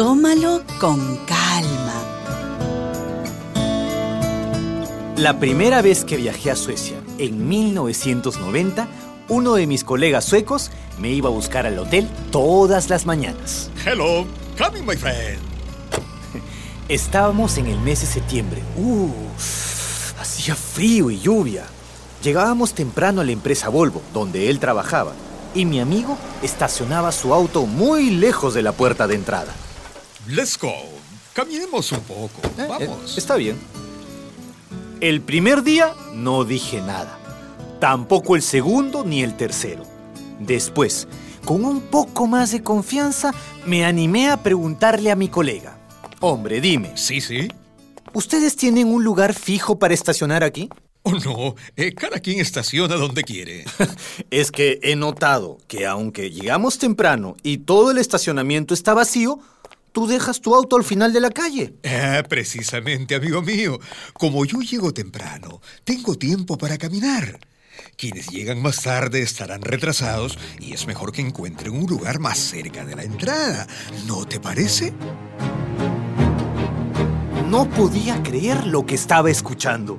tómalo con calma. La primera vez que viajé a Suecia, en 1990, uno de mis colegas suecos me iba a buscar al hotel todas las mañanas. Hello, coming my friend. Estábamos en el mes de septiembre. Uh, hacía frío y lluvia. Llegábamos temprano a la empresa Volvo, donde él trabajaba, y mi amigo estacionaba su auto muy lejos de la puerta de entrada. Let's go. Caminemos un poco. Eh, Vamos. eh, está bien. El primer día no dije nada. Tampoco el segundo ni el tercero. Después, con un poco más de confianza, me animé a preguntarle a mi colega. Hombre, dime, Sí, sí. ¿ustedes tienen un lugar fijo para estacionar aquí? Oh, no. eh, cada quien estaciona donde quiere. Es que he notado que aunque llegamos temprano y todo el estacionamiento está vacío, tú dejas tu auto al final de la calle. Ah, precisamente, amigo mío. Como yo llego temprano, tengo tiempo para caminar. Quienes llegan más tarde estarán retrasados y es mejor que encuentren un lugar más cerca de la entrada. ¿No te parece? No podía creer lo que estaba escuchando.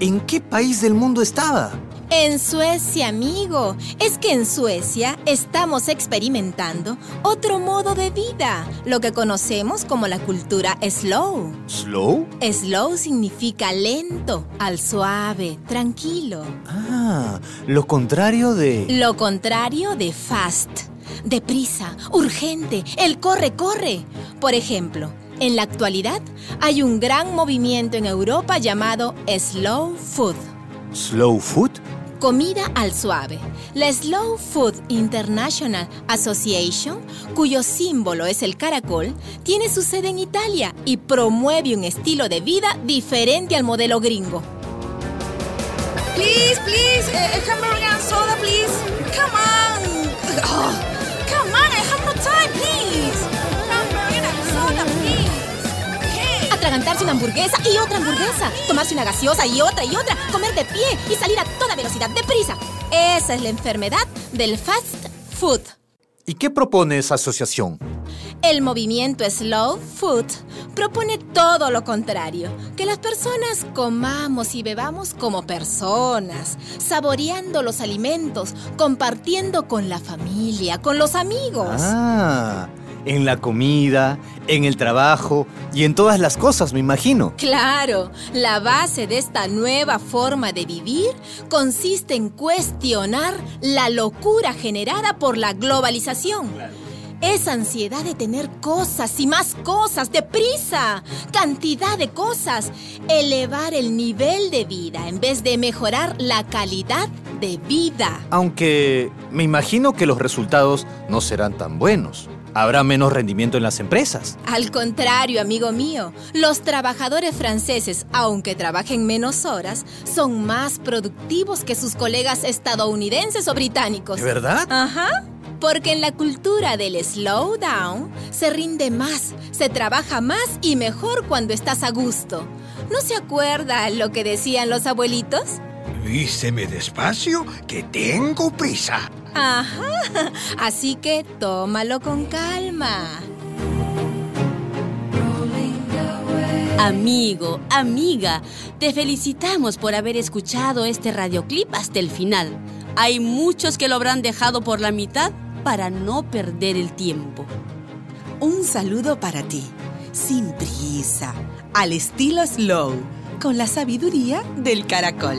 ¿En qué país del mundo estaba? En Suecia, amigo. Es que en Suecia estamos experimentando otro modo de vida, lo que conocemos como la cultura slow. ¿Slow? Slow significa lento, al suave, tranquilo. Ah, lo contrario de... Lo contrario de fast, deprisa, urgente, el corre, corre. Por ejemplo, en la actualidad hay un gran movimiento en Europa llamado slow food. ¿Slow food? Comida al suave. La Slow Food International Association, cuyo símbolo es el caracol, tiene su sede en Italia y promueve un estilo de vida diferente al modelo gringo. Please, please, eh, hamburger and soda, please. Come on. Oh, Atragantarse una hamburguesa y otra hamburguesa. Tomarse una gaseosa y otra y otra. Comer de pie y salir a toda velocidad, deprisa. Esa es la enfermedad del fast food. ¿Y qué propone esa asociación? El movimiento Slow Food propone todo lo contrario, que las personas comamos y bebamos como personas, saboreando los alimentos, compartiendo con la familia, con los amigos. Ah, en la comida, en el trabajo y en todas las cosas, me imagino. Claro, la base de esta nueva forma de vivir consiste en cuestionar la locura generada por la globalización. Esa ansiedad de tener cosas y más cosas, deprisa, cantidad de cosas, elevar el nivel de vida en vez de mejorar la calidad de vida. Aunque me imagino que los resultados no serán tan buenos. Habrá menos rendimiento en las empresas. Al contrario, amigo mío, los trabajadores franceses, aunque trabajen menos horas, son más productivos que sus colegas estadounidenses o británicos. ¿De verdad? Ajá. Porque en la cultura del slow down se rinde más, se trabaja más y mejor cuando estás a gusto. ¿No se acuerda lo que decían los abuelitos? Vísteme despacio, que tengo prisa. Ajá. Así que tómalo con calma. Amigo, amiga, te felicitamos por haber escuchado este radioclip hasta el final. Hay muchos que lo habrán dejado por la mitad para no perder el tiempo. Un saludo para ti, sin prisa, al estilo slow, con la sabiduría del caracol.